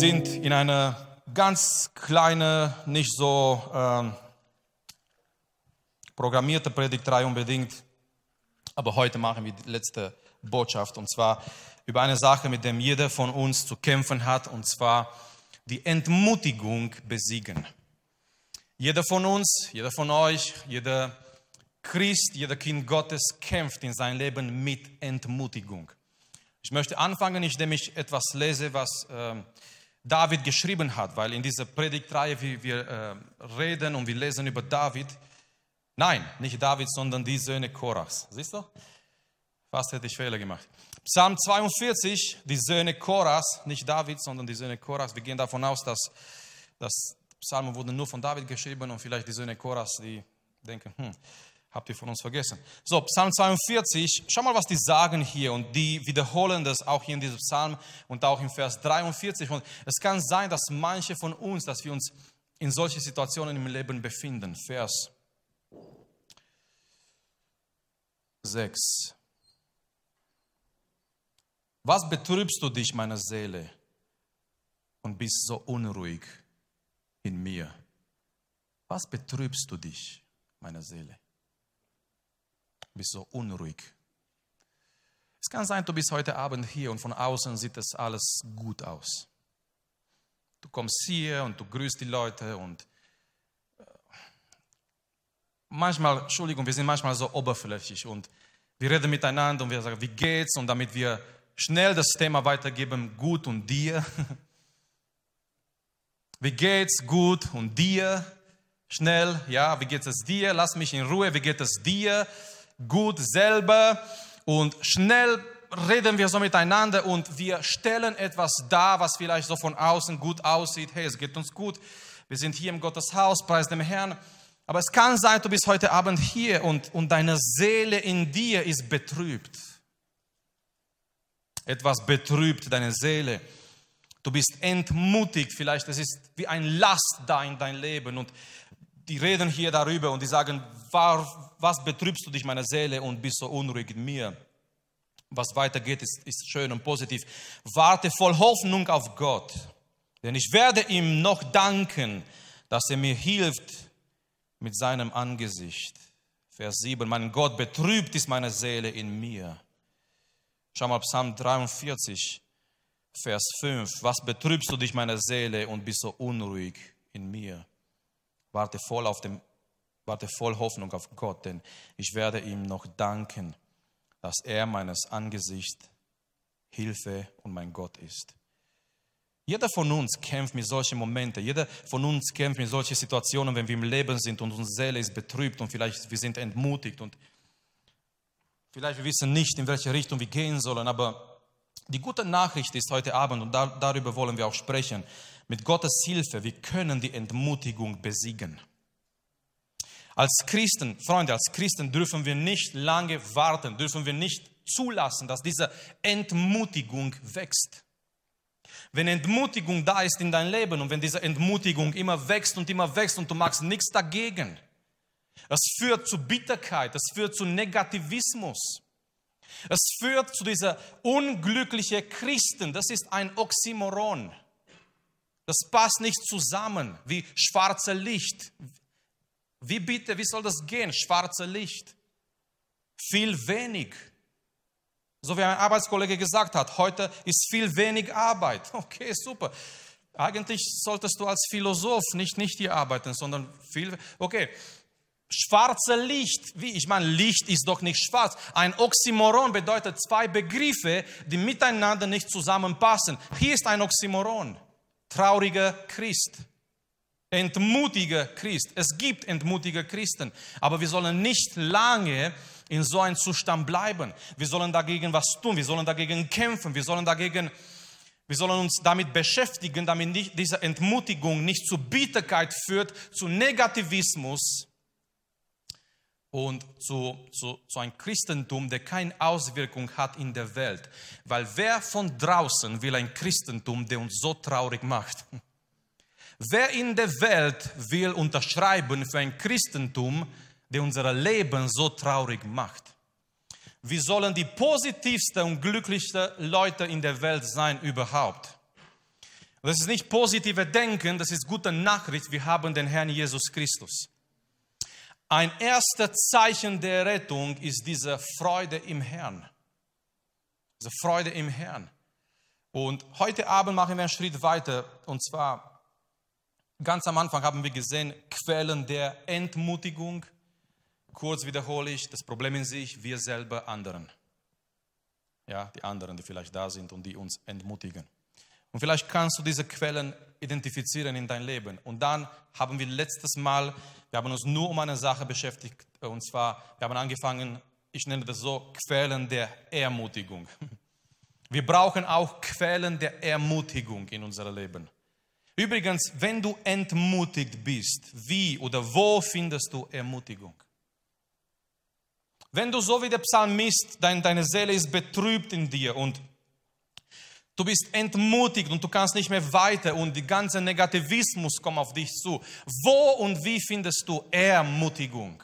Sind in einer ganz kleine, nicht so ähm, programmierte Predigtreihe unbedingt, aber heute machen wir die letzte Botschaft und zwar über eine Sache, mit der jeder von uns zu kämpfen hat und zwar die Entmutigung besiegen. Jeder von uns, jeder von euch, jeder Christ, jeder Kind Gottes kämpft in seinem Leben mit Entmutigung. Ich möchte anfangen, indem ich etwas lese, was äh, David geschrieben hat, weil in dieser Predigtreihe wir, wir äh, reden und wir lesen über David. Nein, nicht David, sondern die Söhne Korachs. Siehst du? Fast hätte ich Fehler gemacht. Psalm 42, die Söhne Korachs, nicht David, sondern die Söhne Korachs. Wir gehen davon aus, dass das Psalmen wurden nur von David geschrieben und vielleicht die Söhne Korachs, die denken, hm, habt ihr von uns vergessen. So, Psalm 42, schau mal, was die sagen hier und die wiederholen das auch hier in diesem Psalm und auch im Vers 43. Und es kann sein, dass manche von uns, dass wir uns in solche Situationen im Leben befinden. Vers 6. Was betrübst du dich, meine Seele, und bist so unruhig in mir? Was betrübst du dich, meine Seele? Bist so unruhig. Es kann sein, du bist heute Abend hier und von außen sieht es alles gut aus. Du kommst hier und du grüßt die Leute und äh, manchmal, Entschuldigung, wir sind manchmal so oberflächlich und wir reden miteinander und wir sagen, wie geht's? Und damit wir schnell das Thema weitergeben, gut und dir. Wie geht's? Gut und dir? Schnell, ja, wie geht es dir? Lass mich in Ruhe, wie geht es dir? Gut selber und schnell reden wir so miteinander und wir stellen etwas dar, was vielleicht so von außen gut aussieht. Hey, es geht uns gut. Wir sind hier im Gotteshaus, preis dem Herrn. Aber es kann sein, du bist heute Abend hier und, und deine Seele in dir ist betrübt. Etwas betrübt deine Seele. Du bist entmutigt, vielleicht es ist wie ein Last da in dein Leben und die reden hier darüber und die sagen, was betrübst du dich meine Seele und bist so unruhig in mir? Was weitergeht, ist, ist schön und positiv. Warte voll Hoffnung auf Gott, denn ich werde ihm noch danken, dass er mir hilft mit seinem Angesicht. Vers 7, mein Gott, betrübt ist meine Seele in mir. Schau mal, Psalm 43, Vers 5. Was betrübst du dich, meine Seele, und bist so unruhig in mir? Warte voll, auf dem, warte voll Hoffnung auf Gott, denn ich werde ihm noch danken, dass er meines Angesichts Hilfe und mein Gott ist. Jeder von uns kämpft mit solchen Momenten. Jeder von uns kämpft mit solchen Situationen, wenn wir im Leben sind und unsere Seele ist betrübt und vielleicht wir sind entmutigt und vielleicht wir wissen nicht, in welche Richtung wir gehen sollen. Aber die gute Nachricht ist heute Abend und da, darüber wollen wir auch sprechen. Mit Gottes Hilfe, wir können die Entmutigung besiegen. Als Christen, Freunde, als Christen dürfen wir nicht lange warten, dürfen wir nicht zulassen, dass diese Entmutigung wächst. Wenn Entmutigung da ist in dein Leben und wenn diese Entmutigung immer wächst und immer wächst und du machst nichts dagegen, es führt zu Bitterkeit, es führt zu Negativismus. Es führt zu dieser unglücklichen Christen. Das ist ein Oxymoron. Das passt nicht zusammen wie schwarze Licht. Wie bitte, wie soll das gehen? Schwarze Licht. Viel wenig. So wie ein Arbeitskollege gesagt hat, heute ist viel wenig Arbeit. Okay, super. Eigentlich solltest du als Philosoph nicht, nicht hier arbeiten, sondern viel. Okay, schwarze Licht. Wie? Ich meine, Licht ist doch nicht schwarz. Ein Oxymoron bedeutet zwei Begriffe, die miteinander nicht zusammenpassen. Hier ist ein Oxymoron trauriger Christ, entmutiger Christ. Es gibt entmutige Christen, aber wir sollen nicht lange in so einem Zustand bleiben. Wir sollen dagegen was tun, wir sollen dagegen kämpfen, wir sollen dagegen wir sollen uns damit beschäftigen, damit nicht, diese Entmutigung nicht zu Bitterkeit führt, zu Negativismus, und zu, zu, zu einem Christentum, der keine Auswirkung hat in der Welt. Weil wer von draußen will ein Christentum, der uns so traurig macht? Wer in der Welt will unterschreiben für ein Christentum, der unser Leben so traurig macht? Wir sollen die positivsten und glücklichsten Leute in der Welt sein überhaupt. Das ist nicht positive Denken, das ist gute Nachricht. Wir haben den Herrn Jesus Christus. Ein erstes Zeichen der Rettung ist diese Freude im Herrn. Diese Freude im Herrn. Und heute Abend machen wir einen Schritt weiter. Und zwar, ganz am Anfang haben wir gesehen, Quellen der Entmutigung. Kurz wiederhole ich, das Problem in sich, wir selber anderen. Ja, die anderen, die vielleicht da sind und die uns entmutigen. Und vielleicht kannst du diese Quellen identifizieren in dein Leben. Und dann haben wir letztes Mal, wir haben uns nur um eine Sache beschäftigt, und zwar, wir haben angefangen, ich nenne das so, Quellen der Ermutigung. Wir brauchen auch Quellen der Ermutigung in unserem Leben. Übrigens, wenn du entmutigt bist, wie oder wo findest du Ermutigung? Wenn du so wie der Psalmist, dein, deine Seele ist betrübt in dir und du bist entmutigt und du kannst nicht mehr weiter und die ganze Negativismus kommt auf dich zu. Wo und wie findest du Ermutigung?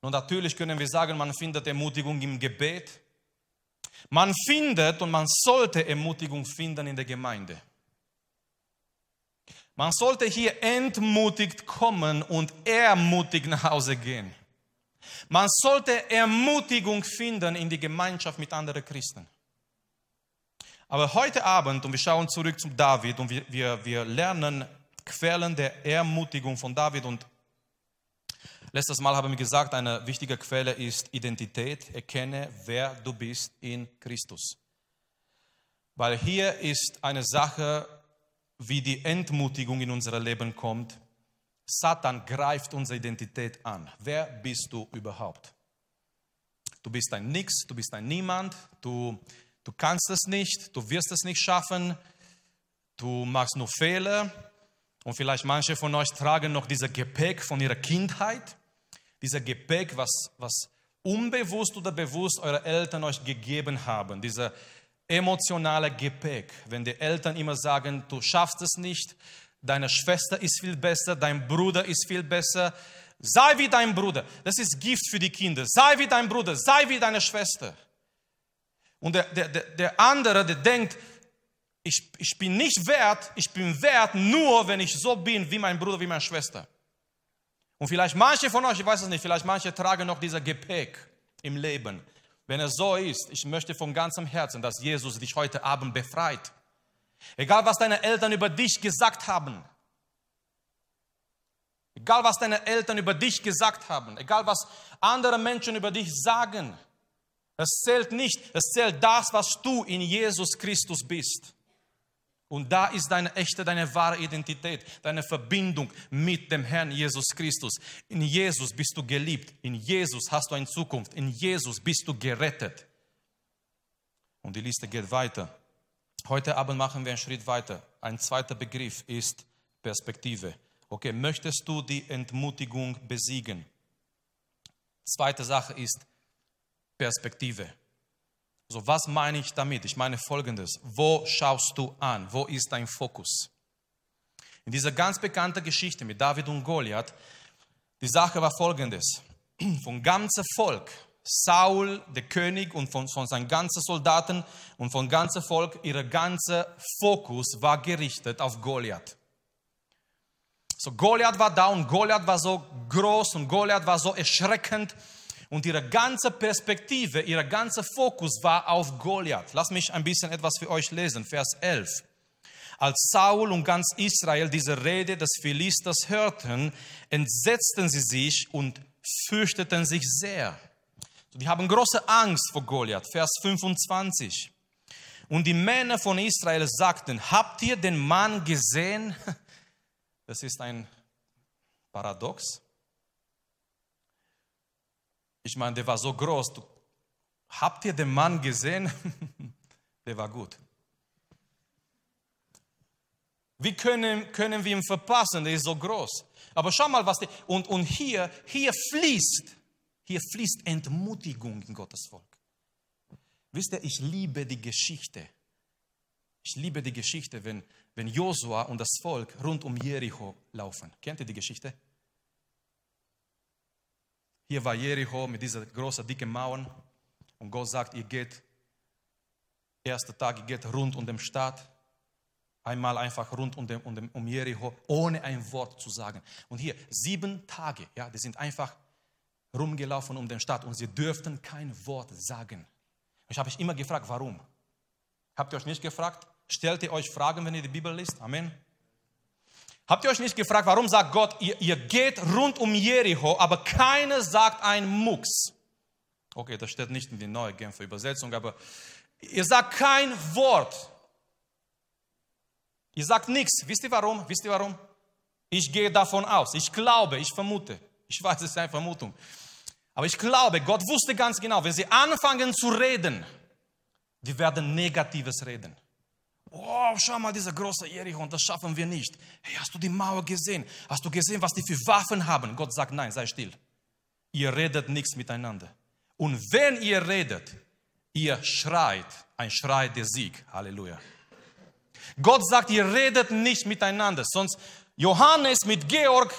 Und natürlich können wir sagen, man findet Ermutigung im Gebet, man findet und man sollte Ermutigung finden in der Gemeinde. Man sollte hier entmutigt kommen und ermutigt nach Hause gehen. Man sollte Ermutigung finden in die Gemeinschaft mit anderen Christen. Aber heute Abend, und wir schauen zurück zu David und wir, wir, wir lernen Quellen der Ermutigung von David und Letztes Mal haben wir gesagt, eine wichtige Quelle ist Identität. Erkenne, wer du bist in Christus. Weil hier ist eine Sache, wie die Entmutigung in unser Leben kommt. Satan greift unsere Identität an. Wer bist du überhaupt? Du bist ein Nix, du bist ein Niemand, du, du kannst es nicht, du wirst es nicht schaffen, du machst nur Fehler. Und vielleicht manche von euch tragen noch dieses Gepäck von ihrer Kindheit dieser Gepäck, was, was unbewusst oder bewusst eure Eltern euch gegeben haben, dieser emotionale Gepäck, wenn die Eltern immer sagen, du schaffst es nicht, deine Schwester ist viel besser, dein Bruder ist viel besser, sei wie dein Bruder. Das ist Gift für die Kinder. Sei wie dein Bruder, sei wie deine Schwester. Und der, der, der andere, der denkt, ich, ich bin nicht wert, ich bin wert nur, wenn ich so bin wie mein Bruder, wie meine Schwester. Und vielleicht manche von euch, ich weiß es nicht, vielleicht manche tragen noch dieser Gepäck im Leben. Wenn es so ist, ich möchte von ganzem Herzen, dass Jesus dich heute Abend befreit. Egal, was deine Eltern über dich gesagt haben. Egal, was deine Eltern über dich gesagt haben. Egal, was andere Menschen über dich sagen. Es zählt nicht. Es zählt das, was du in Jesus Christus bist. Und da ist deine echte, deine wahre Identität, deine Verbindung mit dem Herrn Jesus Christus. In Jesus bist du geliebt, in Jesus hast du eine Zukunft, in Jesus bist du gerettet. Und die Liste geht weiter. Heute Abend machen wir einen Schritt weiter. Ein zweiter Begriff ist Perspektive. Okay, möchtest du die Entmutigung besiegen? Zweite Sache ist Perspektive. So, was meine ich damit? Ich meine folgendes. Wo schaust du an? Wo ist dein Fokus? In dieser ganz bekannten Geschichte mit David und Goliath, die Sache war folgendes. Vom ganzen Volk, Saul, der König und von, von seinen ganzen Soldaten und vom ganzen Volk, ihr ganzer Fokus war gerichtet auf Goliath. So, Goliath war da und Goliath war so groß und Goliath war so erschreckend und ihre ganze Perspektive, ihr ganzer Fokus war auf Goliath. Lass mich ein bisschen etwas für euch lesen, Vers 11. Als Saul und ganz Israel diese Rede des Philisters hörten, entsetzten sie sich und fürchteten sich sehr. Die haben große Angst vor Goliath. Vers 25. Und die Männer von Israel sagten, habt ihr den Mann gesehen? Das ist ein Paradox. Ich meine, der war so groß. Habt ihr den Mann gesehen? der war gut. Wie können, können wir ihn verpassen? Der ist so groß. Aber schau mal, was der. Und, und hier, hier fließt, hier fließt Entmutigung in Gottes Volk. Wisst ihr, ich liebe die Geschichte. Ich liebe die Geschichte, wenn, wenn Josua und das Volk rund um Jericho laufen. Kennt ihr die Geschichte? Hier war Jericho mit dieser großen, dicken Mauern. Und Gott sagt, ihr geht, erster Tag, ihr geht rund um den Stadt. Einmal einfach rund um, dem, um, dem, um Jericho, ohne ein Wort zu sagen. Und hier, sieben Tage, ja, die sind einfach rumgelaufen um den Stadt und sie dürften kein Wort sagen. Ich habe mich immer gefragt, warum? Habt ihr euch nicht gefragt? Stellt ihr euch Fragen, wenn ihr die Bibel liest? Amen. Habt ihr euch nicht gefragt, warum sagt Gott, ihr, ihr geht rund um Jericho, aber keiner sagt ein Mucks? Okay, das steht nicht in die neue Genfer Übersetzung, aber ihr sagt kein Wort. Ihr sagt nichts. Wisst ihr warum? Wisst ihr warum? Ich gehe davon aus. Ich glaube, ich vermute. Ich weiß, es ist eine Vermutung. Aber ich glaube, Gott wusste ganz genau, wenn sie anfangen zu reden, wir werden Negatives reden. Oh, schau mal, dieser große Jericho, das schaffen wir nicht. Hey, hast du die Mauer gesehen? Hast du gesehen, was die für Waffen haben? Gott sagt, nein, sei still. Ihr redet nichts miteinander. Und wenn ihr redet, ihr schreit, ein Schrei der Sieg. Halleluja. Gott sagt, ihr redet nicht miteinander. Sonst Johannes mit Georg,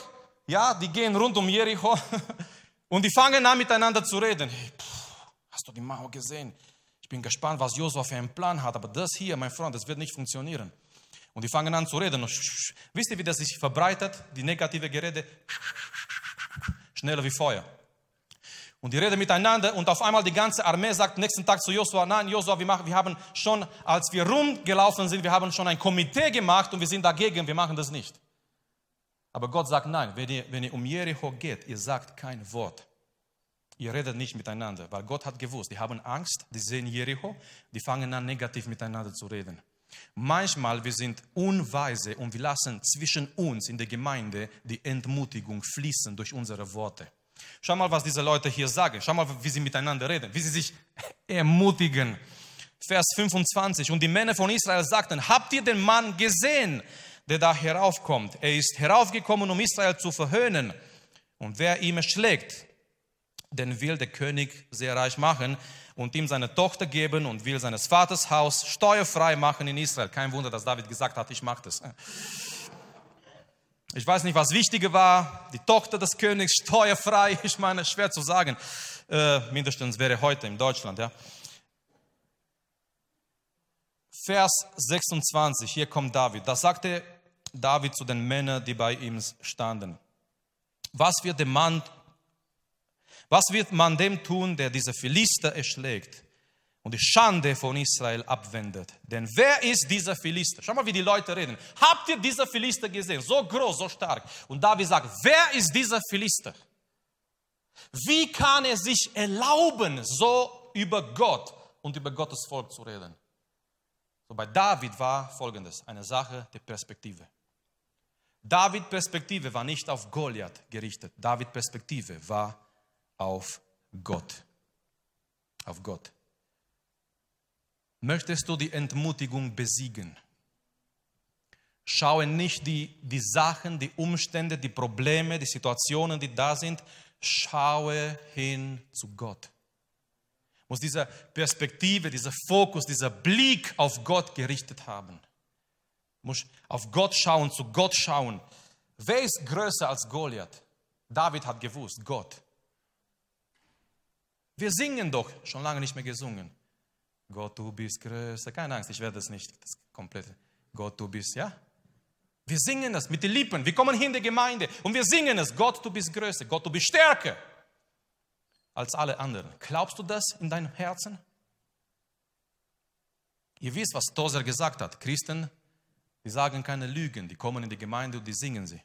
ja, die gehen rund um Jericho und die fangen an miteinander zu reden. Hey, pff, hast du die Mauer gesehen? Ich bin gespannt, was Josua für einen Plan hat, aber das hier, mein Freund, das wird nicht funktionieren. Und die fangen an zu reden. Wisst ihr, wie das sich verbreitet, die negative Gerede? Schneller wie Feuer. Und die reden miteinander und auf einmal die ganze Armee sagt nächsten Tag zu Josua, nein, Josua, wir, wir haben schon, als wir rumgelaufen sind, wir haben schon ein Komitee gemacht und wir sind dagegen, wir machen das nicht. Aber Gott sagt, nein, wenn ihr, wenn ihr um Jericho geht, ihr sagt kein Wort. Ihr redet nicht miteinander, weil Gott hat gewusst, die haben Angst, die sehen Jericho, die fangen an negativ miteinander zu reden. Manchmal wir sind unweise und wir lassen zwischen uns in der Gemeinde die Entmutigung fließen durch unsere Worte. Schau mal, was diese Leute hier sagen. Schau mal, wie sie miteinander reden, wie sie sich ermutigen. Vers 25. Und die Männer von Israel sagten, habt ihr den Mann gesehen, der da heraufkommt? Er ist heraufgekommen, um Israel zu verhöhnen. Und wer ihm schlägt, den will der König sehr reich machen und ihm seine Tochter geben und will seines Vaters Haus steuerfrei machen in Israel. Kein Wunder, dass David gesagt hat, ich mache das. Ich weiß nicht, was wichtiger war, die Tochter des Königs, steuerfrei, ich meine, schwer zu sagen. Äh, mindestens wäre heute in Deutschland, ja. Vers 26, hier kommt David. Da sagte David zu den Männern, die bei ihm standen. Was wird, dem Mann, was wird man dem tun, der diese Philister erschlägt? und die Schande von Israel abwendet. Denn wer ist dieser Philister? Schau mal, wie die Leute reden. Habt ihr dieser Philister gesehen? So groß, so stark. Und David sagt, wer ist dieser Philister? Wie kann er sich erlauben, so über Gott und über Gottes Volk zu reden? So bei David war folgendes, eine Sache der Perspektive. David Perspektive war nicht auf Goliath gerichtet. David Perspektive war auf Gott. Auf Gott. Möchtest du die Entmutigung besiegen? Schaue nicht die, die Sachen, die Umstände, die Probleme, die Situationen, die da sind. Schaue hin zu Gott. Muss diese Perspektive, dieser Fokus, dieser Blick auf Gott gerichtet haben. Muss auf Gott schauen, zu Gott schauen. Wer ist größer als Goliath? David hat gewusst, Gott. Wir singen doch, schon lange nicht mehr gesungen. Gott, du bist größer. Keine Angst, ich werde es nicht das komplette. Gott, du bist, ja? Wir singen es mit den Lippen. Wir kommen hier in die Gemeinde und wir singen es. Gott, du bist größer. Gott, du bist stärker als alle anderen. Glaubst du das in deinem Herzen? Ihr wisst, was Tozer gesagt hat. Christen, die sagen keine Lügen. Die kommen in die Gemeinde und die singen sie.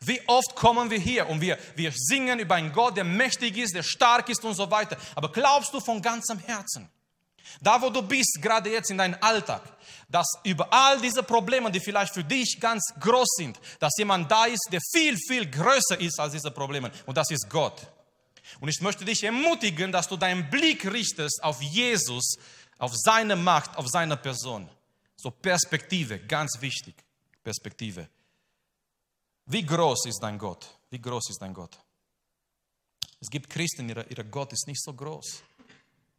Wie oft kommen wir hier und wir, wir singen über einen Gott, der mächtig ist, der stark ist und so weiter. Aber glaubst du von ganzem Herzen, da wo du bist, gerade jetzt in deinem Alltag, dass über all diese Probleme, die vielleicht für dich ganz groß sind, dass jemand da ist, der viel, viel größer ist als diese Probleme. Und das ist Gott. Und ich möchte dich ermutigen, dass du deinen Blick richtest auf Jesus, auf seine Macht, auf seine Person. So Perspektive, ganz wichtig. Perspektive. Wie groß ist dein Gott? Wie groß ist dein Gott? Es gibt Christen, ihr, Gott ist nicht so groß.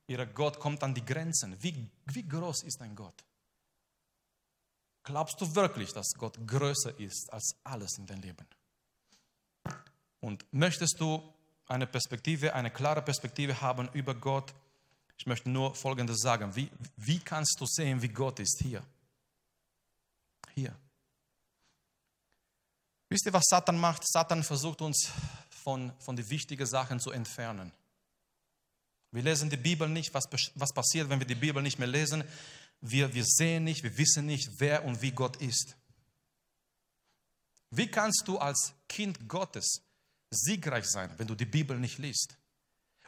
Ihr Gott kommt an die Grenzen. Wie, wie groß ist dein Gott? Glaubst du wirklich, dass Gott größer ist als alles in deinem Leben? Und möchtest du eine Perspektive, eine klare Perspektive haben über Gott, Ich möchte nur Folgendes sagen. Wie, wie kannst du sehen, wie Gott ist hier? Hier. Wisst ihr, was Satan macht? Satan versucht uns von, von den wichtigen Sachen zu entfernen. Wir lesen die Bibel nicht. Was, was passiert, wenn wir die Bibel nicht mehr lesen? Wir, wir sehen nicht, wir wissen nicht, wer und wie Gott ist. Wie kannst du als Kind Gottes siegreich sein, wenn du die Bibel nicht liest?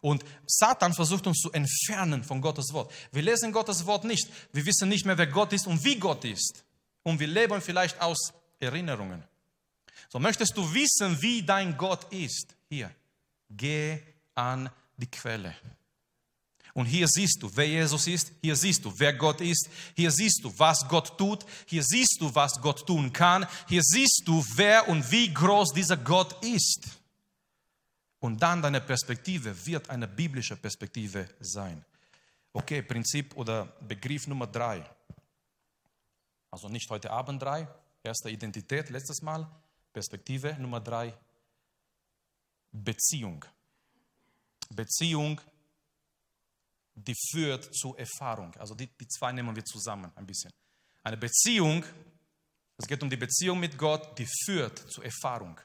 Und Satan versucht uns zu entfernen von Gottes Wort. Wir lesen Gottes Wort nicht. Wir wissen nicht mehr, wer Gott ist und wie Gott ist. Und wir leben vielleicht aus Erinnerungen. So möchtest du wissen, wie dein Gott ist? Hier, geh an die Quelle. Und hier siehst du, wer Jesus ist, hier siehst du, wer Gott ist, hier siehst du, was Gott tut, hier siehst du, was Gott tun kann, hier siehst du, wer und wie groß dieser Gott ist. Und dann deine Perspektive wird eine biblische Perspektive sein. Okay, Prinzip oder Begriff Nummer drei. Also nicht heute Abend drei, erste Identität letztes Mal, Perspektive Nummer drei, Beziehung. Beziehung, die führt zu Erfahrung. Also die, die zwei nehmen wir zusammen ein bisschen. Eine Beziehung, es geht um die Beziehung mit Gott, die führt zu Erfahrung.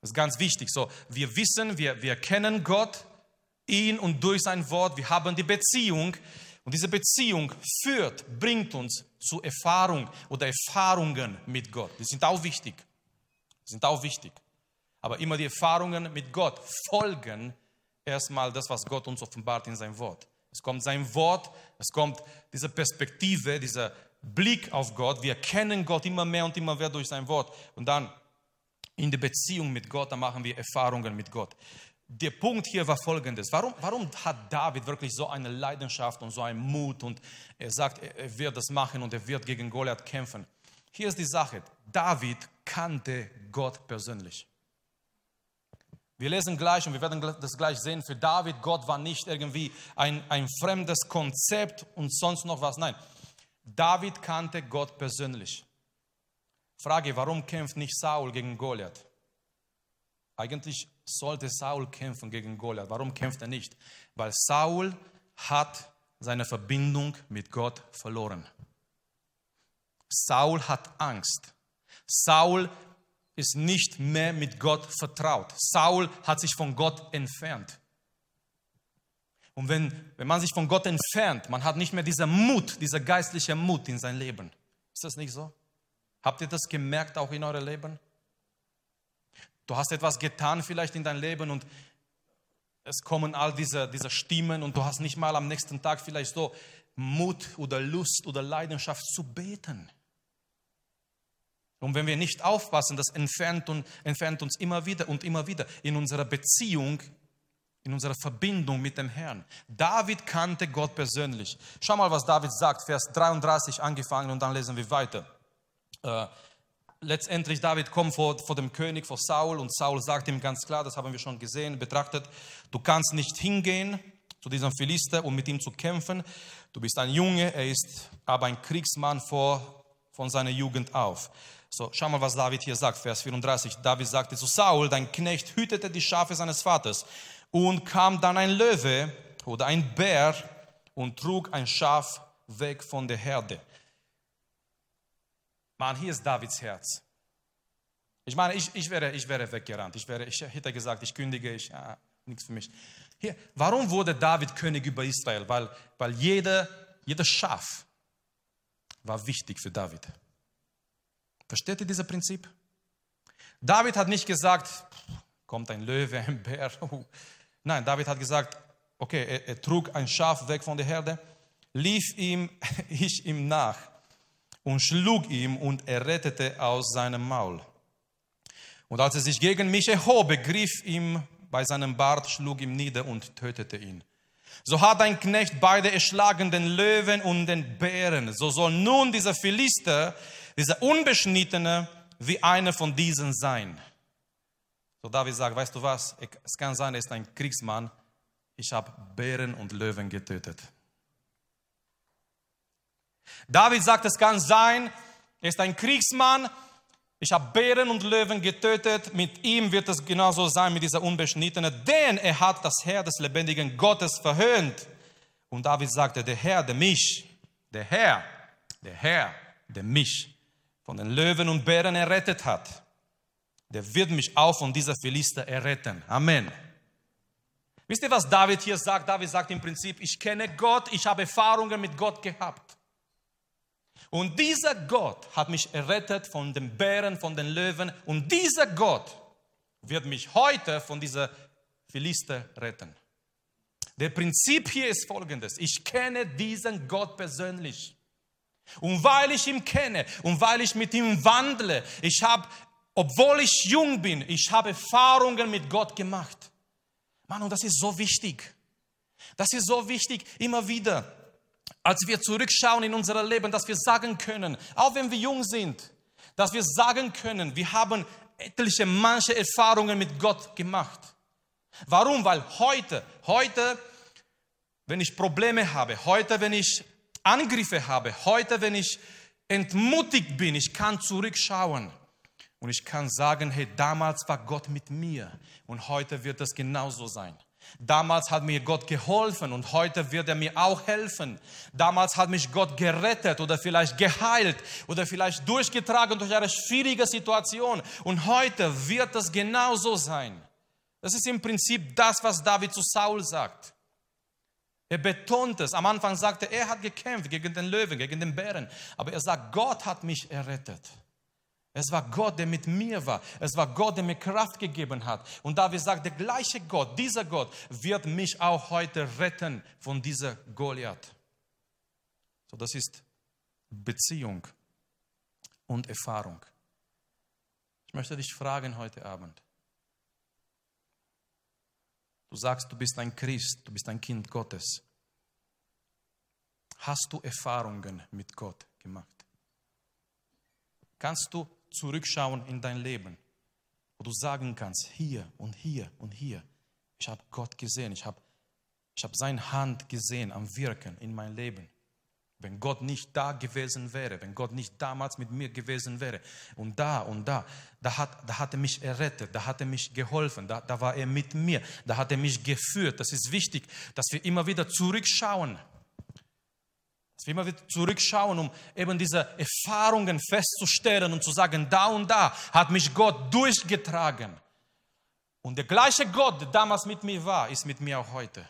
Das ist ganz wichtig. So, wir wissen, wir, wir kennen Gott, ihn und durch sein Wort, wir haben die Beziehung. Und diese Beziehung führt, bringt uns zu Erfahrung oder Erfahrungen mit Gott. Die sind auch wichtig. Die sind auch wichtig. Aber immer die Erfahrungen mit Gott folgen erstmal das, was Gott uns offenbart in sein Wort. Es kommt sein Wort, es kommt diese Perspektive, dieser Blick auf Gott. Wir kennen Gott immer mehr und immer mehr durch sein Wort. Und dann in der Beziehung mit Gott, da machen wir Erfahrungen mit Gott. Der Punkt hier war folgendes. Warum, warum hat David wirklich so eine Leidenschaft und so einen Mut und er sagt, er wird das machen und er wird gegen Goliath kämpfen? Hier ist die Sache. David kannte Gott persönlich. Wir lesen gleich und wir werden das gleich sehen. Für David, Gott war nicht irgendwie ein, ein fremdes Konzept und sonst noch was. Nein, David kannte Gott persönlich. Frage, warum kämpft nicht Saul gegen Goliath? Eigentlich sollte Saul kämpfen gegen Goliath. Warum kämpft er nicht? Weil Saul hat seine Verbindung mit Gott verloren. Saul hat Angst. Saul ist nicht mehr mit Gott vertraut. Saul hat sich von Gott entfernt. Und wenn, wenn man sich von Gott entfernt, man hat nicht mehr diesen Mut, dieser geistliche Mut in sein Leben. Ist das nicht so? Habt ihr das gemerkt auch in eurem Leben? Du hast etwas getan vielleicht in deinem Leben und es kommen all diese, diese Stimmen und du hast nicht mal am nächsten Tag vielleicht so Mut oder Lust oder Leidenschaft zu beten. Und wenn wir nicht aufpassen, das entfernt, und, entfernt uns immer wieder und immer wieder in unserer Beziehung, in unserer Verbindung mit dem Herrn. David kannte Gott persönlich. Schau mal, was David sagt, Vers 33 angefangen und dann lesen wir weiter. Äh, letztendlich David kommt vor, vor dem König, vor Saul und Saul sagt ihm ganz klar, das haben wir schon gesehen, betrachtet, du kannst nicht hingehen zu diesem Philister, um mit ihm zu kämpfen. Du bist ein Junge, er ist aber ein Kriegsmann vor, von seiner Jugend auf. So, schau mal, was David hier sagt, Vers 34. David sagte zu Saul, dein Knecht hütete die Schafe seines Vaters und kam dann ein Löwe oder ein Bär und trug ein Schaf weg von der Herde. Mann, hier ist Davids Herz. Ich meine, ich, ich, wäre, ich wäre weggerannt. Ich, wäre, ich hätte gesagt, ich kündige, ich, ja, nichts für mich. Hier, warum wurde David König über Israel? Weil, weil jeder, jeder Schaf war wichtig für David. Versteht ihr dieses Prinzip? David hat nicht gesagt, kommt ein Löwe, ein Bär. Nein, David hat gesagt, okay, er, er trug ein Schaf weg von der Herde, lief ihm, ich ihm nach und schlug ihm und er rettete aus seinem Maul. Und als er sich gegen mich erhob, griff ihm bei seinem Bart, schlug ihm nieder und tötete ihn. So hat ein Knecht beide erschlagen, den Löwen und den Bären. So soll nun dieser Philister, dieser Unbeschnittene, wie einer von diesen sein. So David sagt, weißt du was, es kann sein, er ist ein Kriegsmann. Ich habe Bären und Löwen getötet. David sagt, es kann sein, er ist ein Kriegsmann. Ich habe Bären und Löwen getötet. Mit ihm wird es genauso sein, mit dieser Unbeschnittenen, denn er hat das Herr des lebendigen Gottes verhöhnt. Und David sagte, der Herr, der mich, der Herr, der Herr, der mich von den Löwen und Bären errettet hat, der wird mich auch von dieser Philister erretten. Amen. Wisst ihr, was David hier sagt? David sagt im Prinzip, ich kenne Gott, ich habe Erfahrungen mit Gott gehabt. Und dieser Gott hat mich errettet von den Bären, von den Löwen. Und dieser Gott wird mich heute von dieser Philister retten. Der Prinzip hier ist folgendes. Ich kenne diesen Gott persönlich. Und weil ich ihn kenne und weil ich mit ihm wandle, ich habe, obwohl ich jung bin, ich habe Erfahrungen mit Gott gemacht. Mann, und das ist so wichtig. Das ist so wichtig, immer wieder, als wir zurückschauen in unser Leben, dass wir sagen können, auch wenn wir jung sind, dass wir sagen können, wir haben etliche, manche Erfahrungen mit Gott gemacht. Warum? Weil heute, heute, wenn ich Probleme habe, heute, wenn ich Angriffe habe, heute, wenn ich entmutigt bin, ich kann zurückschauen und ich kann sagen, hey, damals war Gott mit mir und heute wird es genauso sein. Damals hat mir Gott geholfen und heute wird er mir auch helfen. Damals hat mich Gott gerettet oder vielleicht geheilt oder vielleicht durchgetragen durch eine schwierige Situation und heute wird es genauso sein. Das ist im Prinzip das, was David zu Saul sagt. Er betont es. Am Anfang sagte er, er hat gekämpft gegen den Löwen, gegen den Bären. Aber er sagt, Gott hat mich errettet. Es war Gott, der mit mir war. Es war Gott, der mir Kraft gegeben hat. Und David sagt, der gleiche Gott, dieser Gott wird mich auch heute retten von dieser Goliath. So, das ist Beziehung und Erfahrung. Ich möchte dich fragen heute Abend. Du sagst, du bist ein Christ, du bist ein Kind Gottes. Hast du Erfahrungen mit Gott gemacht? Kannst du zurückschauen in dein Leben, wo du sagen kannst, hier und hier und hier, ich habe Gott gesehen, ich habe ich hab seine Hand gesehen am Wirken in mein Leben. Wenn Gott nicht da gewesen wäre, wenn Gott nicht damals mit mir gewesen wäre und da und da, da hat, da hat er mich errettet, da hat er mich geholfen, da, da war er mit mir, da hat er mich geführt. Das ist wichtig, dass wir immer wieder zurückschauen dass wir immer wieder zurückschauen, um eben diese Erfahrungen festzustellen und zu sagen, da und da hat mich Gott durchgetragen. Und der gleiche Gott, der damals mit mir war, ist mit mir auch heute.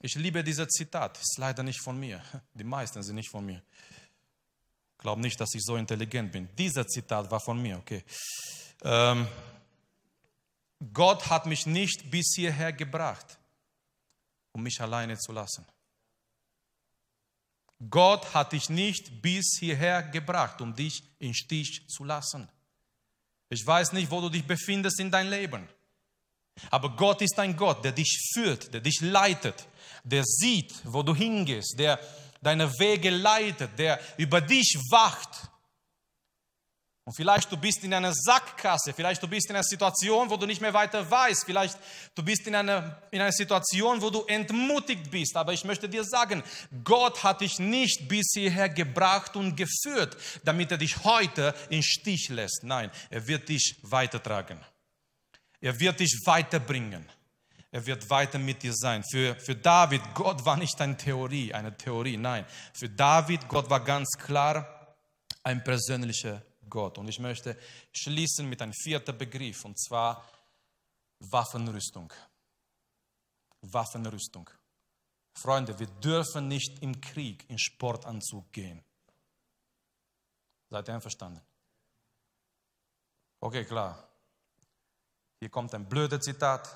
Ich liebe dieses Zitat, ist leider nicht von mir. Die meisten sind nicht von mir. Ich glaube nicht, dass ich so intelligent bin. Dieser Zitat war von mir, okay. Ähm, Gott hat mich nicht bis hierher gebracht, um mich alleine zu lassen. Gott hat dich nicht bis hierher gebracht, um dich in Stich zu lassen. Ich weiß nicht, wo du dich befindest in deinem Leben. Aber Gott ist ein Gott, der dich führt, der dich leitet, der sieht, wo du hingehst, der deine Wege leitet, der über dich wacht und vielleicht du bist in einer Sackgasse, vielleicht du bist in einer Situation, wo du nicht mehr weiter weißt, vielleicht du bist in einer, in einer Situation, wo du entmutigt bist. Aber ich möchte dir sagen, Gott hat dich nicht bis hierher gebracht und geführt, damit er dich heute in Stich lässt. Nein, er wird dich weitertragen. Er wird dich weiterbringen. Er wird weiter mit dir sein. Für, für David, Gott war nicht eine Theorie, eine Theorie, nein. Für David, Gott war ganz klar ein persönlicher Gott. Und ich möchte schließen mit einem vierten Begriff, und zwar Waffenrüstung. Waffenrüstung. Freunde, wir dürfen nicht im Krieg in Sportanzug gehen. Seid ihr einverstanden? Okay, klar. Hier kommt ein blödes Zitat.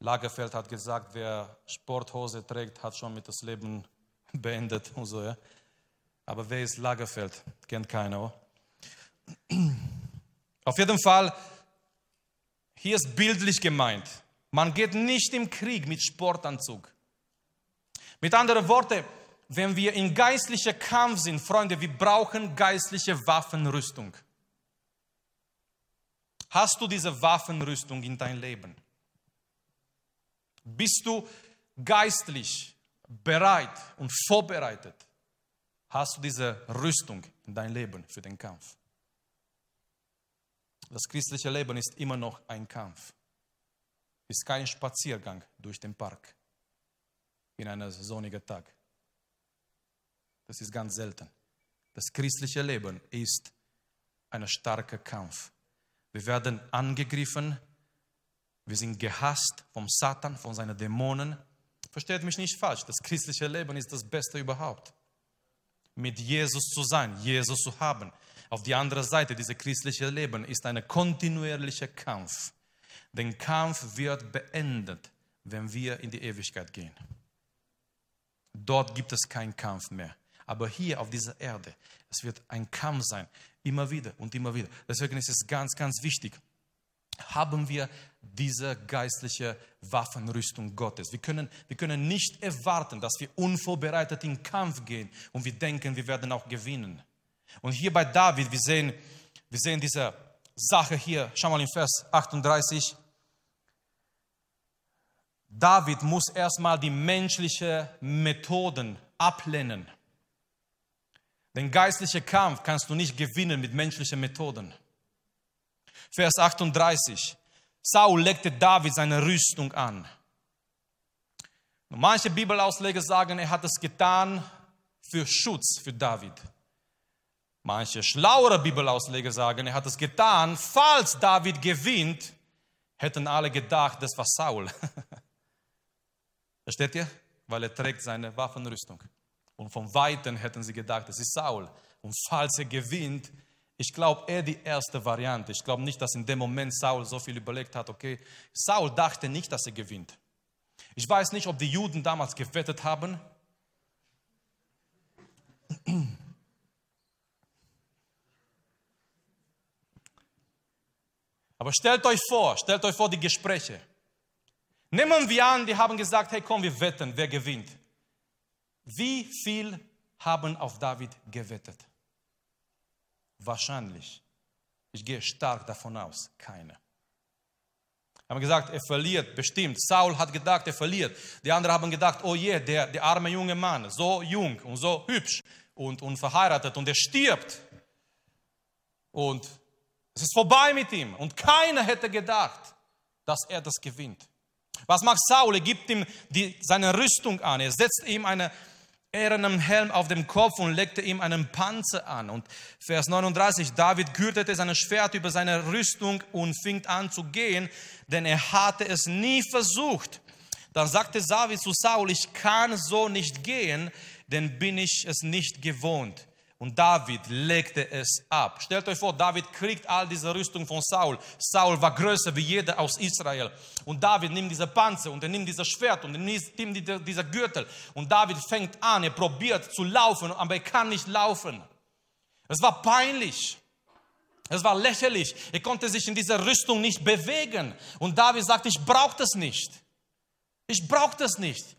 Lagerfeld hat gesagt, wer Sporthose trägt, hat schon mit das Leben beendet und so, ja. Aber wer ist Lagerfeld? Kennt keiner, oder? Auf jeden Fall, hier ist bildlich gemeint. Man geht nicht im Krieg mit Sportanzug. Mit anderen Worten, wenn wir in geistlicher Kampf sind, Freunde, wir brauchen geistliche Waffenrüstung. Hast du diese Waffenrüstung in dein Leben? Bist du geistlich bereit und vorbereitet? Hast du diese Rüstung in dein Leben für den Kampf? Das christliche Leben ist immer noch ein Kampf. Ist kein Spaziergang durch den Park. in einem sonnigen Tag. Das ist ganz selten. Das christliche Leben ist ein starker Kampf. Wir werden angegriffen, wir sind gehasst vom Satan, von seinen Dämonen. Versteht mich nicht falsch, das christliche Leben ist das Beste überhaupt. Mit Jesus zu sein, Jesus zu haben. Auf die andere Seite, dieses christliche Leben ist ein kontinuierlicher Kampf. Der Kampf wird beendet, wenn wir in die Ewigkeit gehen. Dort gibt es keinen Kampf mehr. Aber hier auf dieser Erde, es wird ein Kampf sein, immer wieder und immer wieder. Deswegen ist es ganz, ganz wichtig, haben wir diese geistliche Waffenrüstung Gottes. Wir können, wir können nicht erwarten, dass wir unvorbereitet in den Kampf gehen und wir denken, wir werden auch gewinnen. Und hier bei David, wir sehen, wir sehen diese Sache hier, schau mal in Vers 38. David muss erstmal die menschlichen Methoden ablehnen. Den geistlichen Kampf kannst du nicht gewinnen mit menschlichen Methoden. Vers 38. Saul legte David seine Rüstung an. manche Bibelausleger sagen, er hat es getan für Schutz für David. Manche schlauere Bibelausleger sagen, er hat es getan, falls David gewinnt, hätten alle gedacht, das war Saul. Versteht ihr? Weil er trägt seine Waffenrüstung. Und von Weitem hätten sie gedacht, das ist Saul. Und falls er gewinnt, ich glaube eher die erste Variante. Ich glaube nicht, dass in dem Moment Saul so viel überlegt hat, okay, Saul dachte nicht, dass er gewinnt. Ich weiß nicht, ob die Juden damals gewettet haben. Aber stellt euch vor, stellt euch vor die Gespräche. Nehmen wir an, die haben gesagt, hey komm, wir wetten, wer gewinnt. Wie viel haben auf David gewettet? Wahrscheinlich. Ich gehe stark davon aus, keine. Haben gesagt, er verliert, bestimmt. Saul hat gedacht, er verliert. Die anderen haben gedacht, oh je, der, der arme junge Mann, so jung und so hübsch und, und verheiratet und er stirbt. Und es ist vorbei mit ihm. Und keiner hätte gedacht, dass er das gewinnt. Was macht Saul? Er gibt ihm die, seine Rüstung an. Er setzt ihm eine, ehernen Helm auf dem Kopf und legte ihm einen Panzer an. Und Vers 39, David gürtete sein Schwert über seine Rüstung und fing an zu gehen, denn er hatte es nie versucht. Dann sagte David zu Saul, ich kann so nicht gehen, denn bin ich es nicht gewohnt. Und David legte es ab. Stellt euch vor, David kriegt all diese Rüstung von Saul. Saul war größer wie jeder aus Israel. Und David nimmt diese Panzer und er nimmt dieses Schwert und er nimmt dieser Gürtel. Und David fängt an, er probiert zu laufen, aber er kann nicht laufen. Es war peinlich. Es war lächerlich. Er konnte sich in dieser Rüstung nicht bewegen. Und David sagt, ich brauche das nicht. Ich brauche das nicht.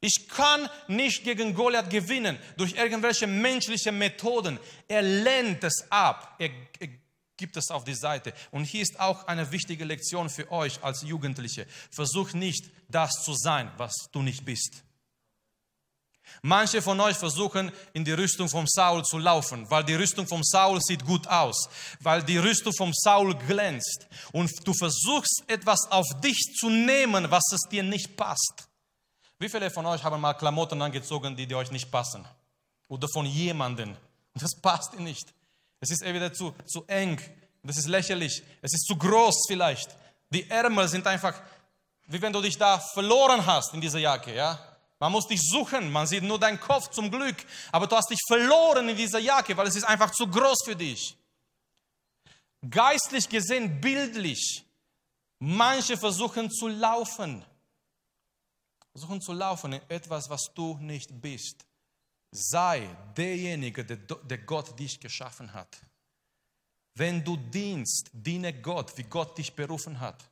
Ich kann nicht gegen Goliath gewinnen durch irgendwelche menschlichen Methoden. Er lehnt es ab. Er, er gibt es auf die Seite. Und hier ist auch eine wichtige Lektion für euch als Jugendliche. Versuch nicht, das zu sein, was du nicht bist. Manche von euch versuchen, in die Rüstung vom Saul zu laufen, weil die Rüstung vom Saul sieht gut aus, weil die Rüstung vom Saul glänzt. Und du versuchst etwas auf dich zu nehmen, was es dir nicht passt. Wie viele von euch haben mal Klamotten angezogen, die, die euch nicht passen? Oder von jemandem. Das passt nicht. Es ist entweder zu, zu eng, das ist lächerlich, es ist zu groß vielleicht. Die Ärmel sind einfach, wie wenn du dich da verloren hast in dieser Jacke, ja? Man muss dich suchen, man sieht nur deinen Kopf zum Glück, aber du hast dich verloren in dieser Jacke, weil es ist einfach zu groß für dich. Geistlich gesehen, bildlich, manche versuchen zu laufen, versuchen zu laufen in etwas, was du nicht bist. Sei derjenige, der, Gott dich geschaffen hat. Wenn du dienst, diene Gott, wie Gott dich berufen hat.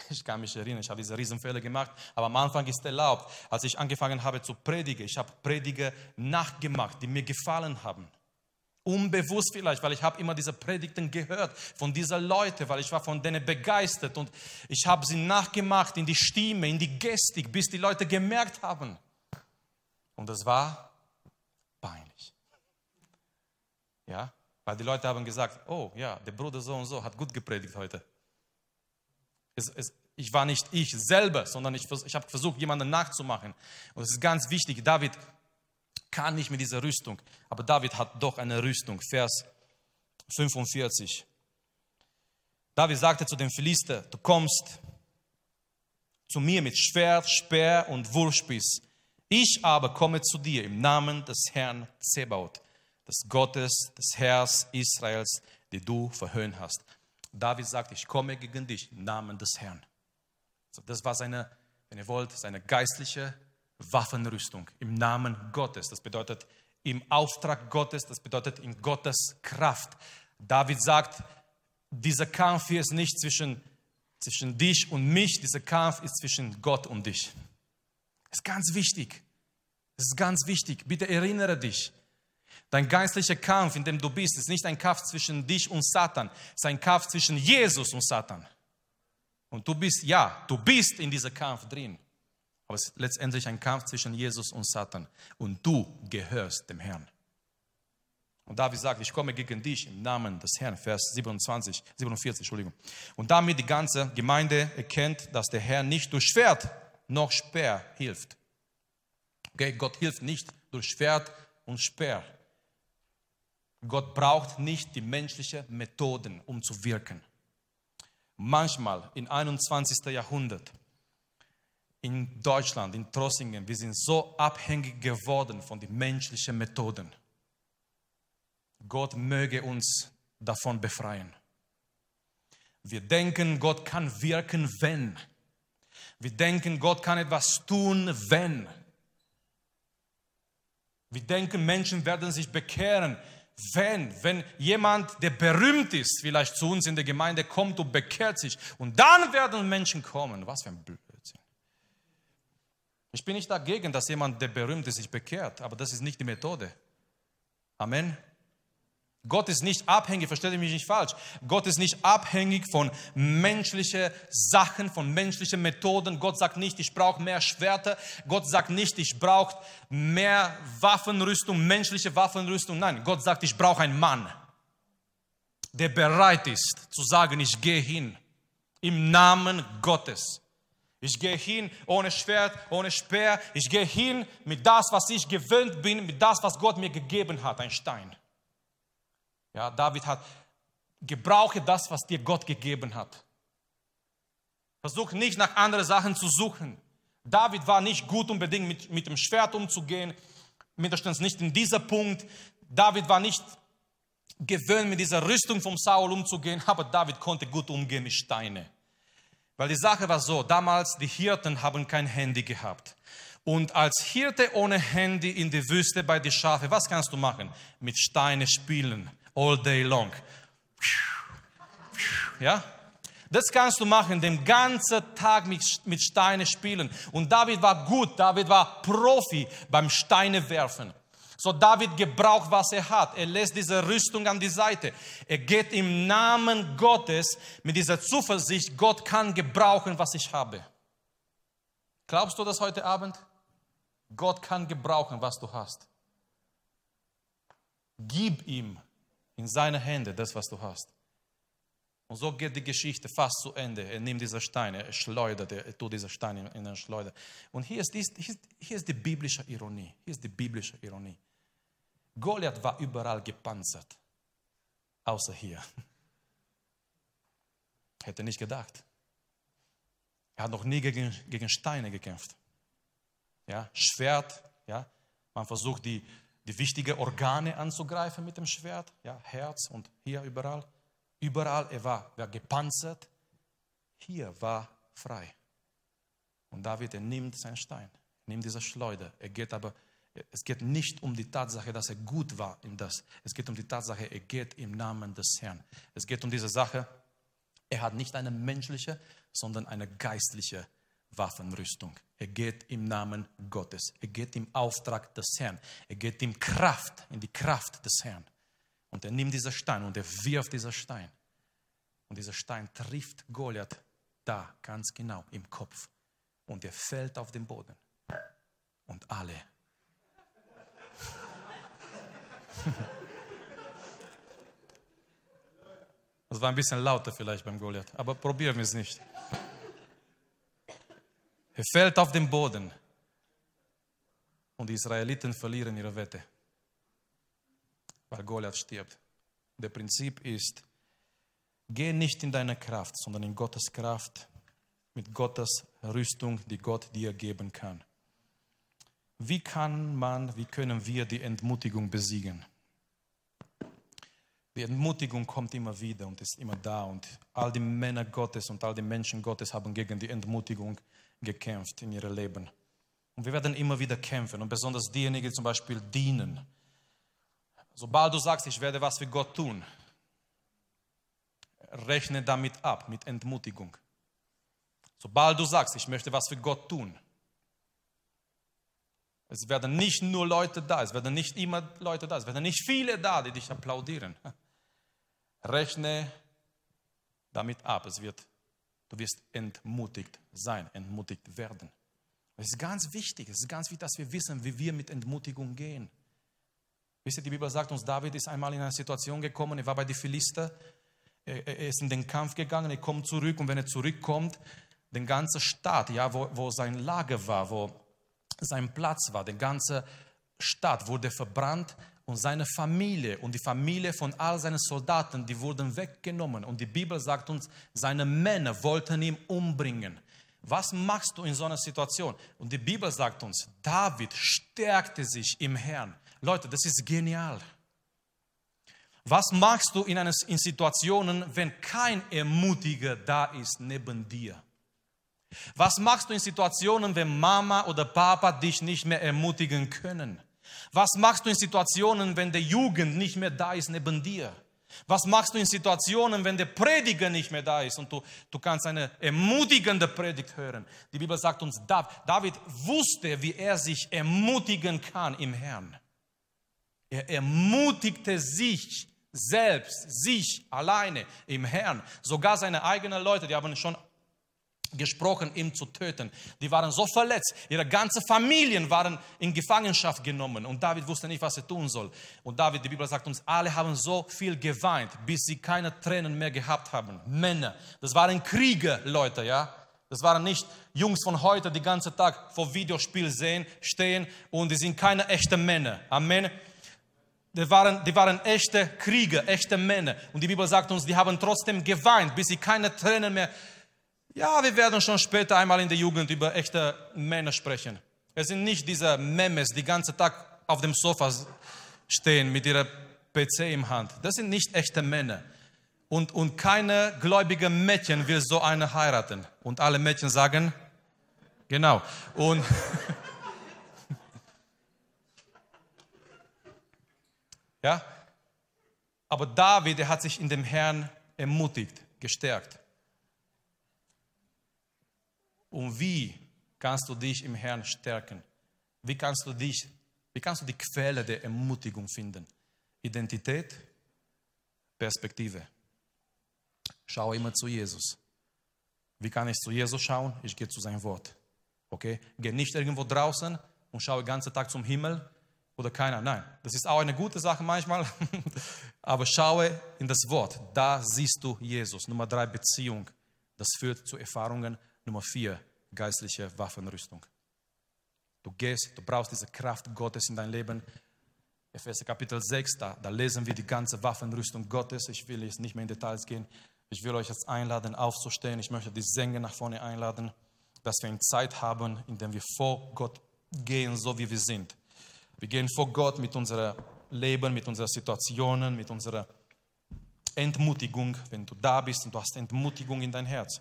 Ich kann mich erinnern, ich habe diese Riesenfehler gemacht, aber am Anfang ist erlaubt, als ich angefangen habe zu predigen, ich habe Prediger nachgemacht, die mir gefallen haben. Unbewusst vielleicht, weil ich habe immer diese Predigten gehört von diesen Leuten, weil ich war von denen begeistert und ich habe sie nachgemacht in die Stimme, in die Gestik, bis die Leute gemerkt haben. Und das war peinlich. Ja, weil die Leute haben gesagt, oh ja, der Bruder so und so hat gut gepredigt heute. Es, es, ich war nicht ich selber, sondern ich, ich habe versucht, jemanden nachzumachen. Und es ist ganz wichtig, David kann nicht mit dieser Rüstung, aber David hat doch eine Rüstung. Vers 45. David sagte zu dem Philister, du kommst zu mir mit Schwert, Speer und Wurfspieß. Ich aber komme zu dir im Namen des Herrn Zebaut, des Gottes, des Herrs Israels, die du verhöhnt hast. David sagt, ich komme gegen dich im Namen des Herrn. das war seine, wenn ihr wollt, seine geistliche Waffenrüstung im Namen Gottes. Das bedeutet im Auftrag Gottes, das bedeutet in Gottes Kraft. David sagt, dieser Kampf hier ist nicht zwischen, zwischen dich und mich, dieser Kampf ist zwischen Gott und dich. Das ist ganz wichtig. Das ist ganz wichtig. Bitte erinnere dich. Dein geistlicher Kampf, in dem du bist, ist nicht ein Kampf zwischen dich und Satan, es ist ein Kampf zwischen Jesus und Satan. Und du bist, ja, du bist in diesem Kampf drin. Aber es ist letztendlich ein Kampf zwischen Jesus und Satan. Und du gehörst dem Herrn. Und David sagt, ich komme gegen dich im Namen des Herrn, Vers 27, 47, Entschuldigung. Und damit die ganze Gemeinde erkennt, dass der Herr nicht durch Schwert noch Speer hilft. Okay, Gott hilft nicht durch Schwert und Speer. Gott braucht nicht die menschlichen Methoden, um zu wirken. Manchmal im 21. Jahrhundert in Deutschland, in Trossingen, wir sind so abhängig geworden von den menschlichen Methoden. Gott möge uns davon befreien. Wir denken, Gott kann wirken, wenn. Wir denken, Gott kann etwas tun, wenn. Wir denken, Menschen werden sich bekehren, wenn, wenn jemand, der berühmt ist, vielleicht zu uns in der Gemeinde kommt und bekehrt sich. Und dann werden Menschen kommen. Was für ein Blödsinn. Ich bin nicht dagegen, dass jemand, der berühmt ist, sich bekehrt, aber das ist nicht die Methode. Amen. Gott ist nicht abhängig, versteht mich nicht falsch. Gott ist nicht abhängig von menschlichen Sachen, von menschlichen Methoden. Gott sagt nicht, ich brauche mehr Schwerter. Gott sagt nicht, ich brauche mehr Waffenrüstung, menschliche Waffenrüstung. Nein, Gott sagt, ich brauche einen Mann, der bereit ist zu sagen, ich gehe hin im Namen Gottes. Ich gehe hin ohne Schwert, ohne Speer. Ich gehe hin mit das, was ich gewöhnt bin, mit das, was Gott mir gegeben hat, ein Stein. Ja, David hat, gebrauche das, was dir Gott gegeben hat. Versuch nicht nach anderen Sachen zu suchen. David war nicht gut unbedingt mit, mit dem Schwert umzugehen, mindestens nicht in dieser Punkt. David war nicht gewöhnt, mit dieser Rüstung vom Saul umzugehen, aber David konnte gut umgehen mit Steinen. Weil die Sache war so, damals die Hirten haben kein Handy gehabt. Und als Hirte ohne Handy in die Wüste bei den Schafe, was kannst du machen? Mit Steine spielen all day long. Ja? Das kannst du machen, den ganzen Tag mit, mit Steine spielen. Und David war gut, David war Profi beim Steine werfen. So David gebraucht, was er hat. Er lässt diese Rüstung an die Seite. Er geht im Namen Gottes mit dieser Zuversicht, Gott kann gebrauchen, was ich habe. Glaubst du das heute Abend? Gott kann gebrauchen, was du hast. Gib ihm in seine Hände das, was du hast. Und so geht die Geschichte fast zu Ende. Er nimmt diese Steine, er schleudert, er tut diese Steine in den Schleuder. Und hier ist, dies, hier ist die biblische Ironie. Hier ist die biblische Ironie. Goliath war überall gepanzert, außer hier. Hätte nicht gedacht. Er hat noch nie gegen, gegen Steine gekämpft. Ja, Schwert, ja, man versucht die, die wichtigen Organe anzugreifen mit dem Schwert, ja, Herz und hier überall. Überall, er war, war gepanzert. Hier war frei. Und David, er nimmt seinen Stein, nimmt diese Schleuder. Er geht aber, es geht nicht um die Tatsache, dass er gut war in das. Es geht um die Tatsache, er geht im Namen des Herrn. Es geht um diese Sache, er hat nicht eine menschliche, sondern eine geistliche Waffenrüstung. Er geht im Namen Gottes. Er geht im Auftrag des Herrn. Er geht in Kraft, in die Kraft des Herrn. Und er nimmt diesen Stein und er wirft diesen Stein. Und dieser Stein trifft Goliath da ganz genau im Kopf. Und er fällt auf den Boden. Und alle. Das war ein bisschen lauter vielleicht beim Goliath, aber probieren wir es nicht. Er fällt auf den Boden. Und die Israeliten verlieren ihre Wette, weil Goliath stirbt. Der Prinzip ist, geh nicht in deine Kraft, sondern in Gottes Kraft, mit Gottes Rüstung, die Gott dir geben kann. Wie kann man, wie können wir die Entmutigung besiegen? Die Entmutigung kommt immer wieder und ist immer da. Und all die Männer Gottes und all die Menschen Gottes haben gegen die Entmutigung gekämpft in ihrem Leben. Und wir werden immer wieder kämpfen. Und besonders diejenigen, die zum Beispiel dienen. Sobald du sagst, ich werde was für Gott tun, rechne damit ab, mit Entmutigung. Sobald du sagst, ich möchte was für Gott tun, es werden nicht nur Leute da, es werden nicht immer Leute da, es werden nicht viele da, die dich applaudieren. Rechne damit ab, es wird, du wirst entmutigt sein, entmutigt werden. Es ist ganz wichtig, es ist ganz wichtig, dass wir wissen, wie wir mit Entmutigung gehen. Wisst ihr, die Bibel sagt uns, David ist einmal in eine Situation gekommen, er war bei den Philister, er ist in den Kampf gegangen, er kommt zurück und wenn er zurückkommt, den ganzen Staat, ja, wo, wo sein Lager war, wo sein Platz war. Die ganze Stadt wurde verbrannt und seine Familie und die Familie von all seinen Soldaten, die wurden weggenommen. Und die Bibel sagt uns, seine Männer wollten ihn umbringen. Was machst du in so einer Situation? Und die Bibel sagt uns, David stärkte sich im Herrn. Leute, das ist genial. Was machst du in, einer, in Situationen, wenn kein Ermutiger da ist neben dir? Was machst du in Situationen, wenn Mama oder Papa dich nicht mehr ermutigen können? Was machst du in Situationen, wenn der Jugend nicht mehr da ist neben dir? Was machst du in Situationen, wenn der Prediger nicht mehr da ist und du, du kannst eine ermutigende Predigt hören? Die Bibel sagt uns, David wusste, wie er sich ermutigen kann im Herrn. Er ermutigte sich selbst, sich alleine im Herrn. Sogar seine eigenen Leute, die haben schon gesprochen, ihn zu töten. Die waren so verletzt. Ihre ganze Familien waren in Gefangenschaft genommen und David wusste nicht, was er tun soll. Und David, die Bibel sagt uns, alle haben so viel geweint, bis sie keine Tränen mehr gehabt haben. Männer. Das waren Krieger, Leute, ja. Das waren nicht Jungs von heute, die ganzen Tag vor Videospiel sehen, stehen und die sind keine echten Männer. Amen. Die waren, die waren echte Krieger, echte Männer. Und die Bibel sagt uns, die haben trotzdem geweint, bis sie keine Tränen mehr ja, wir werden schon später einmal in der Jugend über echte Männer sprechen. Es sind nicht diese Memes, die den ganzen Tag auf dem Sofa stehen mit ihrer PC im Hand. Das sind nicht echte Männer. Und, und keine gläubige Mädchen will so eine heiraten. Und alle Mädchen sagen, genau. Und ja, aber David, der hat sich in dem Herrn ermutigt, gestärkt. Und wie kannst du dich im Herrn stärken? Wie kannst du dich, wie kannst du die Quelle der Ermutigung finden? Identität, Perspektive. Schau immer zu Jesus. Wie kann ich zu Jesus schauen? Ich gehe zu seinem Wort. Okay? Gehe nicht irgendwo draußen und schaue den ganzen Tag zum Himmel oder keiner. Nein, das ist auch eine gute Sache manchmal. Aber schaue in das Wort. Da siehst du Jesus. Nummer drei, Beziehung. Das führt zu Erfahrungen Nummer vier, geistliche Waffenrüstung. Du gehst, du brauchst diese Kraft Gottes in dein Leben. Epheser Kapitel 6, da, da lesen wir die ganze Waffenrüstung Gottes. Ich will jetzt nicht mehr in Details gehen. Ich will euch jetzt einladen, aufzustehen. Ich möchte die Sänger nach vorne einladen, dass wir eine Zeit haben, in der wir vor Gott gehen, so wie wir sind. Wir gehen vor Gott mit unserem Leben, mit unseren Situationen, mit unserer Entmutigung. Wenn du da bist und du hast Entmutigung in dein Herz,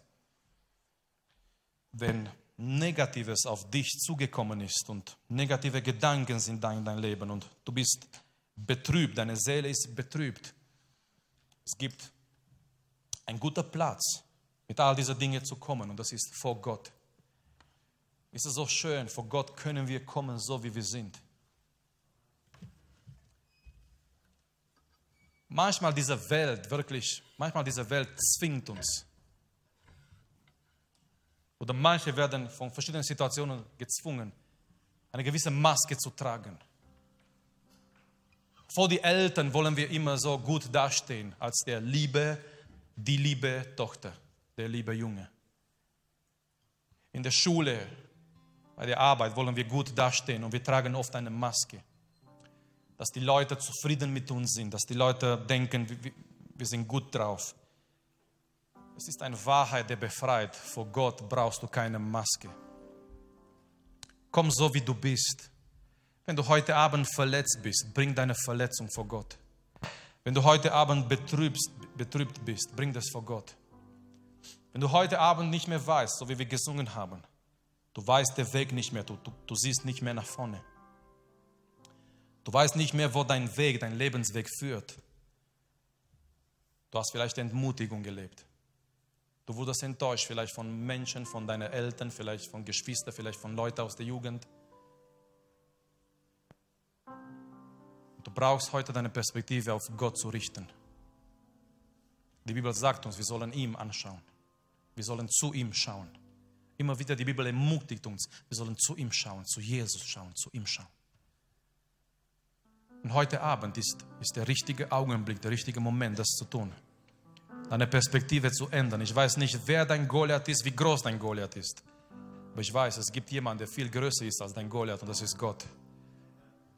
wenn Negatives auf dich zugekommen ist und negative Gedanken sind da in dein Leben und du bist betrübt, deine Seele ist betrübt. Es gibt einen guten Platz, mit all diesen Dingen zu kommen und das ist vor Gott. Es ist so schön, vor Gott können wir kommen, so wie wir sind. Manchmal diese Welt, wirklich, manchmal diese Welt zwingt uns, oder manche werden von verschiedenen Situationen gezwungen, eine gewisse Maske zu tragen. Vor die Eltern wollen wir immer so gut dastehen, als der liebe, die liebe Tochter, der liebe Junge. In der Schule Bei der Arbeit wollen wir gut dastehen und wir tragen oft eine Maske. Dass die Leute zufrieden mit uns sind, dass die Leute denken, wir sind gut drauf. Es ist eine Wahrheit, der befreit. Vor Gott brauchst du keine Maske. Komm so, wie du bist. Wenn du heute Abend verletzt bist, bring deine Verletzung vor Gott. Wenn du heute Abend betrübst, betrübt bist, bring das vor Gott. Wenn du heute Abend nicht mehr weißt, so wie wir gesungen haben, du weißt der Weg nicht mehr, du, du, du siehst nicht mehr nach vorne. Du weißt nicht mehr, wo dein Weg, dein Lebensweg führt. Du hast vielleicht Entmutigung gelebt. Du wurdest enttäuscht, vielleicht von Menschen, von deinen Eltern, vielleicht von Geschwistern, vielleicht von Leuten aus der Jugend. Du brauchst heute deine Perspektive auf Gott zu richten. Die Bibel sagt uns, wir sollen ihm anschauen. Wir sollen zu ihm schauen. Immer wieder die Bibel ermutigt uns, wir sollen zu ihm schauen, zu Jesus schauen, zu ihm schauen. Und heute Abend ist, ist der richtige Augenblick, der richtige Moment, das zu tun. Deine Perspektive zu ändern. Ich weiß nicht, wer dein Goliath ist, wie groß dein Goliath ist. Aber ich weiß, es gibt jemanden, der viel größer ist als dein Goliath und das ist Gott.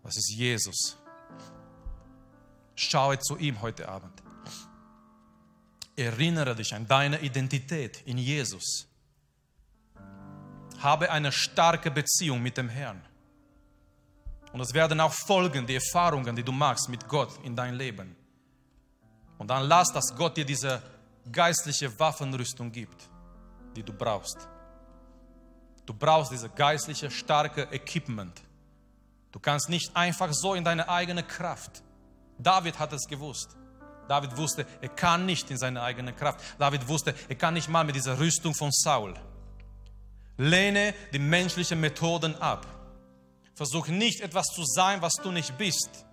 Das ist Jesus. Schaue zu ihm heute Abend. Erinnere dich an deine Identität in Jesus. Habe eine starke Beziehung mit dem Herrn. Und es werden auch folgen, die Erfahrungen, die du machst mit Gott in dein Leben. Und dann lass, dass Gott dir diese geistliche Waffenrüstung gibt, die du brauchst. Du brauchst diese geistliche, starke Equipment. Du kannst nicht einfach so in deine eigene Kraft. David hat es gewusst. David wusste, er kann nicht in seine eigene Kraft. David wusste, er kann nicht mal mit dieser Rüstung von Saul. Lehne die menschlichen Methoden ab. Versuch nicht etwas zu sein, was du nicht bist,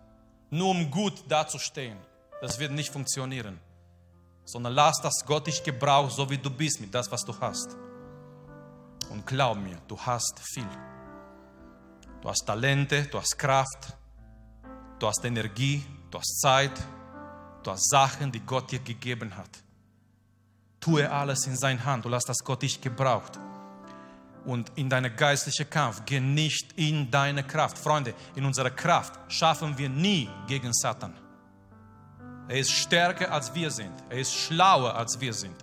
nur um gut dazustehen. Das wird nicht funktionieren. Sondern lass, dass Gott dich gebraucht, so wie du bist, mit das, was du hast. Und glaub mir, du hast viel. Du hast Talente, du hast Kraft, du hast Energie, du hast Zeit, du hast Sachen, die Gott dir gegeben hat. Tue alles in seine Hand und lass, dass Gott dich gebraucht und in deinen geistlichen Kampf. Geh nicht in deine Kraft. Freunde, in unserer Kraft schaffen wir nie gegen Satan. Er ist stärker als wir sind. Er ist schlauer als wir sind.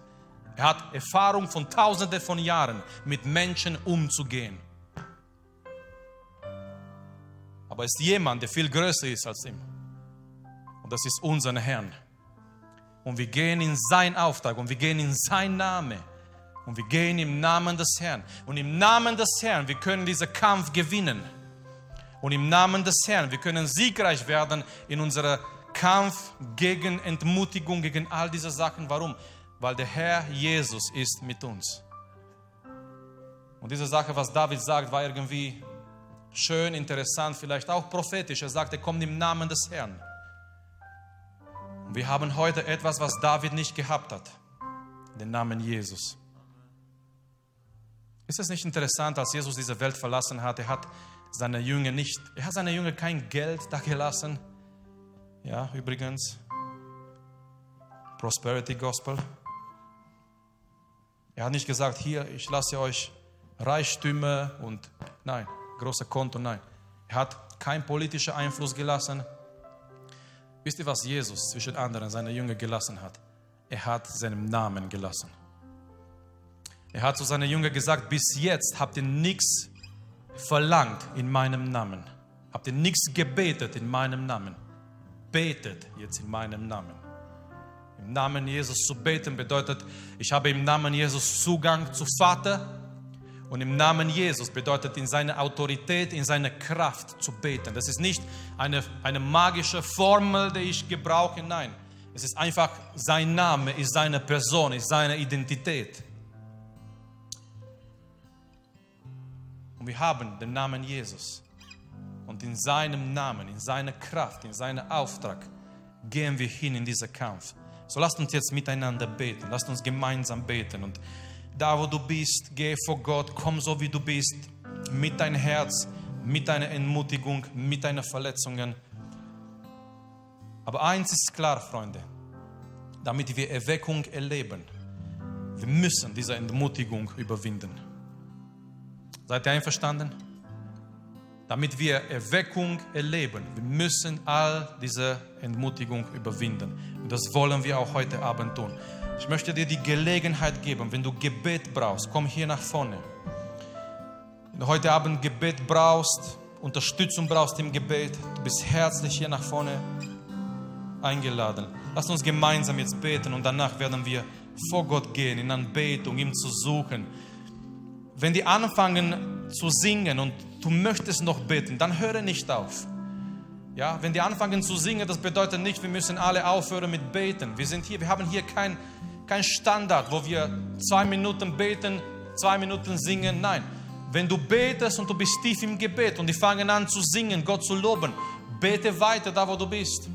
Er hat Erfahrung von Tausenden von Jahren, mit Menschen umzugehen. Aber es ist jemand, der viel größer ist als ihm. Und das ist unser Herr. Und wir gehen in seinen Auftrag und wir gehen in seinen Namen. Und wir gehen im Namen des Herrn. Und im Namen des Herrn, wir können diesen Kampf gewinnen. Und im Namen des Herrn, wir können siegreich werden in unserem Kampf gegen Entmutigung, gegen all diese Sachen. Warum? Weil der Herr Jesus ist mit uns. Und diese Sache, was David sagt, war irgendwie schön, interessant, vielleicht auch prophetisch. Er sagte, kommt im Namen des Herrn. Und wir haben heute etwas, was David nicht gehabt hat. Den Namen Jesus. Ist es nicht interessant, als Jesus diese Welt verlassen hat, er hat seine Jünger nicht, er hat seine Jünger kein Geld da gelassen. Ja, übrigens, Prosperity Gospel. Er hat nicht gesagt, hier, ich lasse euch Reichtümer und nein, große Konto, nein. Er hat keinen politischen Einfluss gelassen. Wisst ihr, was Jesus zwischen anderen seine Jünger gelassen hat? Er hat seinen Namen gelassen. Er hat zu seinen Jüngern gesagt, bis jetzt habt ihr nichts verlangt in meinem Namen. Habt ihr nichts gebetet in meinem Namen. Betet jetzt in meinem Namen. Im Namen Jesus zu beten bedeutet, ich habe im Namen Jesus Zugang zu Vater. Und im Namen Jesus bedeutet in seiner Autorität, in seiner Kraft zu beten. Das ist nicht eine, eine magische Formel, die ich gebrauche. Nein, es ist einfach sein Name, ist seine Person, ist seine Identität. Und wir haben den Namen Jesus. Und in seinem Namen, in seiner Kraft, in seinem Auftrag gehen wir hin in diesen Kampf. So lasst uns jetzt miteinander beten. Lasst uns gemeinsam beten. Und da, wo du bist, geh vor Gott, komm so, wie du bist, mit deinem Herz, mit deiner Entmutigung, mit deinen Verletzungen. Aber eins ist klar, Freunde, damit wir Erweckung erleben, wir müssen diese Entmutigung überwinden. Seid ihr einverstanden? Damit wir Erweckung erleben, wir müssen all diese Entmutigung überwinden. Und das wollen wir auch heute Abend tun. Ich möchte dir die Gelegenheit geben, wenn du Gebet brauchst, komm hier nach vorne. Wenn du heute Abend Gebet brauchst, Unterstützung brauchst im Gebet, du bist herzlich hier nach vorne eingeladen. Lass uns gemeinsam jetzt beten und danach werden wir vor Gott gehen, in Anbetung, ihm zu suchen. Wenn die anfangen zu singen und du möchtest noch beten, dann höre nicht auf. Ja, wenn die anfangen zu singen, das bedeutet nicht, wir müssen alle aufhören mit beten. Wir sind hier, wir haben hier kein, kein Standard, wo wir zwei Minuten beten, zwei Minuten singen. Nein, wenn du betest und du bist tief im Gebet und die fangen an zu singen, Gott zu loben, bete weiter da, wo du bist.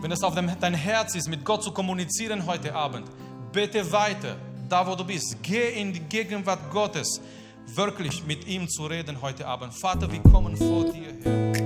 Wenn es auf dein Herz ist, mit Gott zu kommunizieren heute Abend, bete weiter da, wo du bist. Geh in die Gegenwart Gottes, wirklich mit ihm zu reden heute Abend. Vater, wir kommen vor dir her.